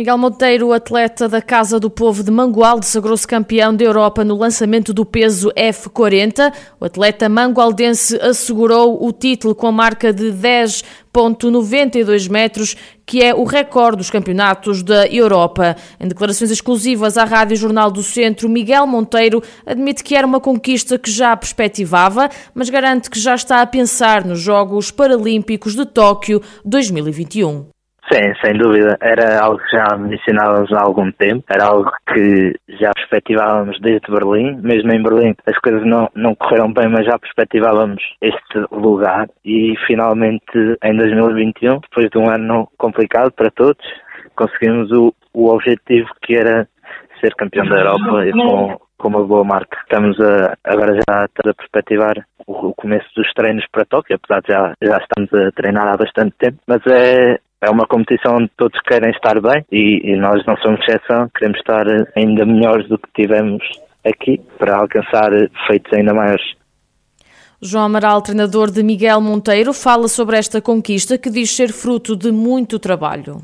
Miguel Monteiro, atleta da Casa do Povo de Mangualde, sagrou-se campeão da Europa no lançamento do peso F40. O atleta mangualdense assegurou o título com a marca de 10,92 metros, que é o recorde dos campeonatos da Europa. Em declarações exclusivas à Rádio Jornal do Centro, Miguel Monteiro admite que era uma conquista que já perspectivava, mas garante que já está a pensar nos Jogos Paralímpicos de Tóquio 2021. Sim, sem dúvida. Era algo que já mencionávamos há algum tempo, era algo que já perspectivávamos desde Berlim. Mesmo em Berlim as coisas não, não correram bem, mas já perspectivávamos este lugar. E finalmente em 2021, depois de um ano complicado para todos, conseguimos o, o objetivo que era ser campeão da Europa e com, com uma boa marca. Estamos a, agora já a perspectivar o, o começo dos treinos para Tóquio, apesar de já, já estamos a treinar há bastante tempo, mas é, é uma competição onde todos querem estar bem e, e, nós não somos exceção, queremos estar ainda melhores do que tivemos aqui para alcançar feitos ainda maiores. João Amaral, treinador de Miguel Monteiro, fala sobre esta conquista que diz ser fruto de muito trabalho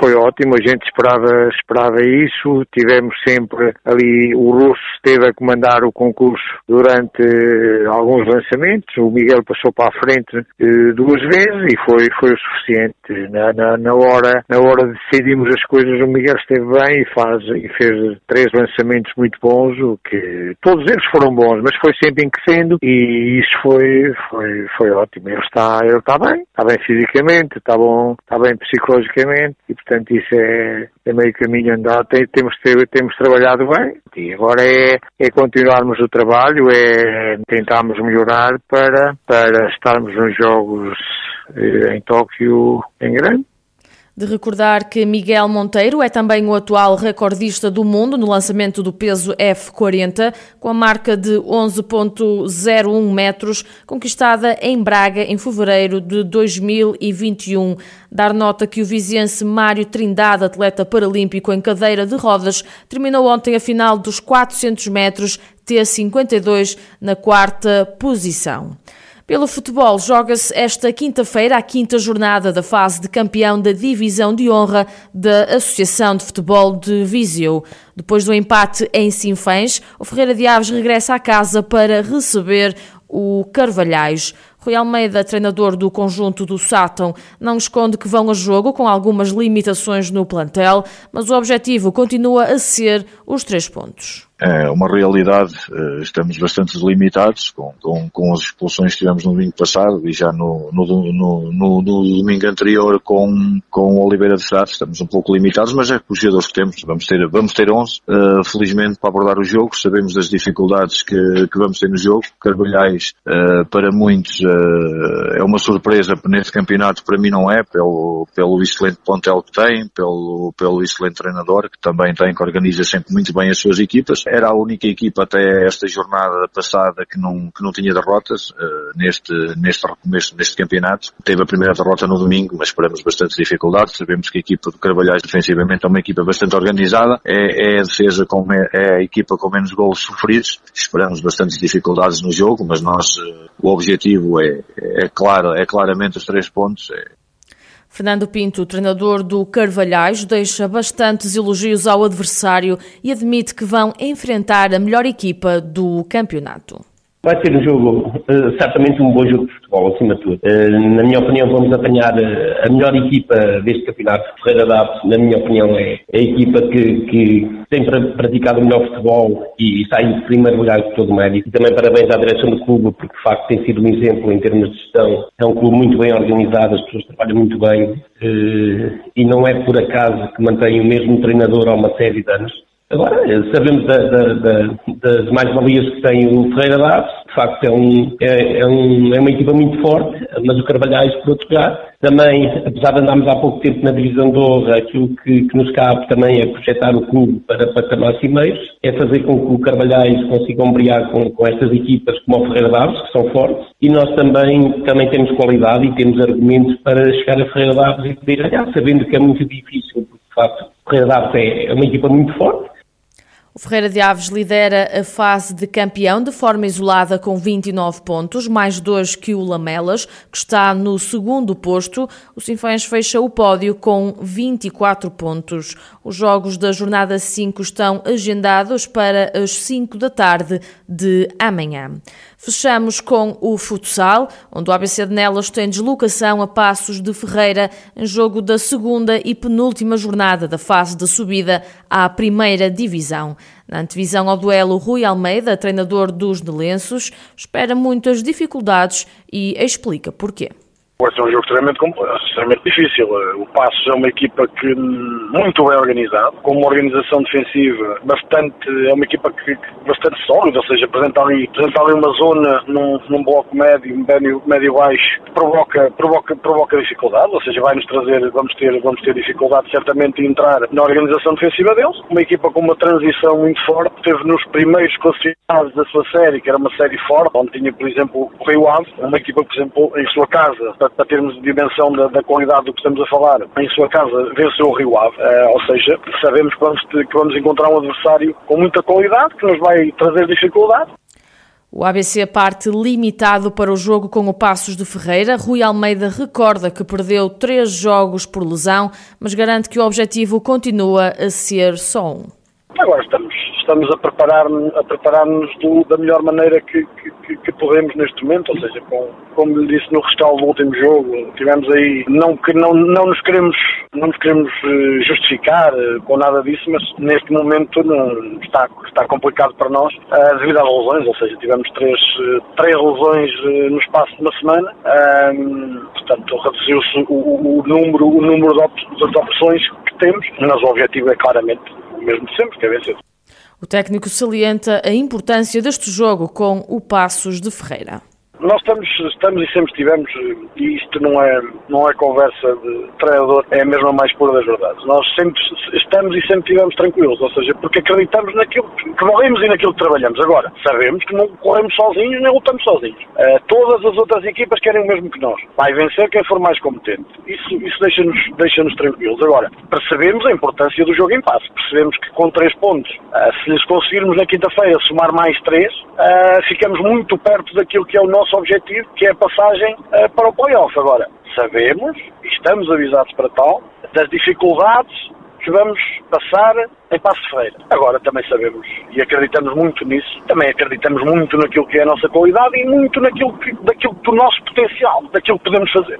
foi ótimo, a gente esperava, esperava isso, tivemos sempre ali, o Russo esteve a comandar o concurso durante eh, alguns lançamentos, o Miguel passou para a frente eh, duas vezes e foi, foi o suficiente. Na, na, na, hora, na hora de decidirmos as coisas, o Miguel esteve bem e, faz, e fez três lançamentos muito bons, o que todos eles foram bons, mas foi sempre enquecendo e isso foi, foi, foi ótimo. Ele está, ele está bem, está bem fisicamente, está bom, está bem psicologicamente portanto isso é, é meio caminho andado, Tem, temos, temos trabalhado bem e agora é, é continuarmos o trabalho, é tentarmos melhorar para, para estarmos nos Jogos eh, em Tóquio em grande. De recordar que Miguel Monteiro é também o atual recordista do mundo no lançamento do peso F40, com a marca de 11,01 metros, conquistada em Braga em fevereiro de 2021. Dar nota que o viziense Mário Trindade, atleta paralímpico em cadeira de rodas, terminou ontem a final dos 400 metros T52 na quarta posição. Pelo futebol, joga-se esta quinta-feira a quinta jornada da fase de campeão da Divisão de Honra da Associação de Futebol de Viseu. Depois do empate em Sinfãs, o Ferreira de Aves regressa à casa para receber o Carvalhais. Rui Almeida, treinador do conjunto do Sátão, não esconde que vão a jogo com algumas limitações no plantel, mas o objetivo continua a ser os três pontos. É uma realidade, eh, estamos bastante limitados com, com, com, as expulsões que tivemos no domingo passado e já no, no, no, no, no domingo anterior com, com Oliveira de Frade, estamos um pouco limitados, mas é com os jogadores que temos, vamos ter, vamos ter 11, uh, felizmente para abordar o jogo, sabemos das dificuldades que, que vamos ter no jogo, Carvalhais uh, para muitos é uma surpresa neste campeonato, para mim não é, pelo, pelo excelente plantel que tem, pelo, pelo excelente treinador que também tem, que organiza sempre muito bem as suas equipas, era a única equipa até esta jornada passada que não, que não tinha derrotas uh, neste, neste recomeço deste campeonato. Teve a primeira derrota no domingo, mas esperamos bastantes dificuldades. Sabemos que a equipa do Carvalhais defensivamente é uma equipa bastante organizada, é, é a defesa com, é a equipa com menos gols sofridos. Esperamos bastantes dificuldades no jogo, mas nós, uh, o objetivo é, é claro, é claramente os três pontos, é, Fernando Pinto, treinador do Carvalhais, deixa bastantes elogios ao adversário e admite que vão enfrentar a melhor equipa do campeonato. Vai ser um jogo, uh, certamente um bom jogo de futebol, acima de tudo. Uh, na minha opinião, vamos apanhar uh, a melhor equipa deste campeonato. Ferreira Daves, na minha opinião, é, a equipa que, que tem praticado o melhor futebol e está em primeiro lugar de todo o mérito. E também parabéns à direção do clube, porque de facto tem sido um exemplo em termos de gestão. É um clube muito bem organizado, as pessoas trabalham muito bem e não é por acaso que mantém o mesmo treinador há uma série de anos. Agora, sabemos da, da, da, das mais-valias que tem o Ferreira Daves, de facto é, um, é, é, um, é, uma equipa muito forte, mas o Carvalhais, por outro lado, também, apesar de andarmos há pouco tempo na divisão de honra, aquilo que, que nos cabe também é projetar o clube para patamares cimeiros, é fazer com que o Carvalhais consigam brilhar com, com estas equipas como o Ferreira Daves, que são fortes, e nós também, também temos qualidade e temos argumentos para chegar a Ferreira Daves e poder ganhar, sabendo que é muito difícil, facto o Ferreira Daves é, é uma equipa muito forte, O Ferreira de Aves lidera a fase de campeão de forma isolada com 29 pontos, mais dois que o Lamelas, que está no segundo posto. O Sinfãs fecha o pódio com 24 pontos. Os jogos da jornada 5 estão agendados para as 5 da tarde de amanhã. Fechamos com o futsal, onde o ABC de Nelas tem deslocação a Passos de Ferreira em jogo da segunda e penúltima jornada da fase de subida à primeira divisão. Na antevisão ao duelo, Rui Almeida, treinador dos Nelenços, espera muitas dificuldades e explica porquê. Vai ser um jogo extremamente, extremamente difícil. O Passos é uma equipa que muito bem organizada, com uma organização defensiva bastante, é uma equipa que, bastante sólida, ou seja, apresenta ali, apresenta ali uma zona num, num bloco médio, médio, médio baixo, que provoca, provoca, provoca dificuldade, ou seja, vai nos trazer, vamos ter, vamos ter dificuldade certamente em entrar na organização defensiva deles. Uma equipa com uma transição muito forte, teve nos primeiros classificados da sua série, que era uma série forte, onde tinha, por exemplo, o Rio Ave, uma equipa, por exemplo, em sua casa, para, para termos dimensão da, da, qualidade do que estamos a falar, em sua casa venceu o Rio Ave, uh, ou seja, sabemos que vamos, que vamos encontrar um adversário com muita qualidade, que nos vai trazer dificuldade. O ABC parte limitado para o jogo com o Passos de Ferreira. Rui Almeida recorda que perdeu três jogos por lesão, mas garante que o objetivo continua a ser só um. Agora estamos, estamos a preparar-nos preparar da melhor maneira que, que, que, podemos neste momento, ou seja, com, como lhe disse no rescaldo do último jogo, tivemos aí, não que não, não nos queremos, não nos queremos eh, justificar eh, com nada disso, mas neste momento não, está, está complicado para nós uh, devido às lesões, ou seja, tivemos três, três lesões no espaço de uma semana, uh, portanto reduziu-se o, o, número, o número de opções que temos, mas o objetivo é claramente o mesmo de sempre, que é vencer. O técnico salienta a importância deste jogo com o Passos de Ferreira. Nós estamos, estamos e sempre estivemos, e isto não é, não é conversa de treinador, é a mesma mais pura das verdades. Nós sempre estamos e sempre estivemos tranquilos, ou seja, porque acreditamos naquilo que valemos e naquilo que trabalhamos. Agora, sabemos que não corremos sozinhos nem lutamos sozinhos. Uh, todas as outras equipas querem o mesmo que nós. Vai vencer quem for mais competente. Isso, isso deixa-nos deixa tranquilos. Agora, percebemos a importância do jogo em passe. Percebemos que com três pontos, uh, se lhes conseguirmos na quinta-feira somar mais três, uh, ficamos muito perto daquilo que é o nosso nosso objetivo, que é a passagem uh, para o playoff. Agora, sabemos, e estamos avisados para tal, das dificuldades que vamos passar em Passo Feira. Agora também sabemos e acreditamos muito nisso, também acreditamos muito naquilo que é a nossa qualidade e muito naquilo que, daquilo do nosso potencial, daquilo que podemos fazer.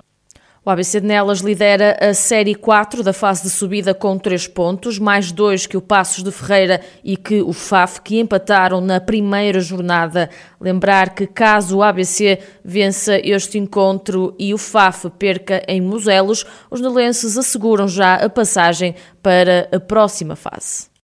O ABC de Nelas lidera a Série 4 da fase de subida com 3 pontos, mais dois que o Passos de Ferreira e que o FAF, que empataram na primeira jornada. Lembrar que caso o ABC vença este encontro e o FAF perca em Muselos, os nelenses asseguram já a passagem para a próxima fase.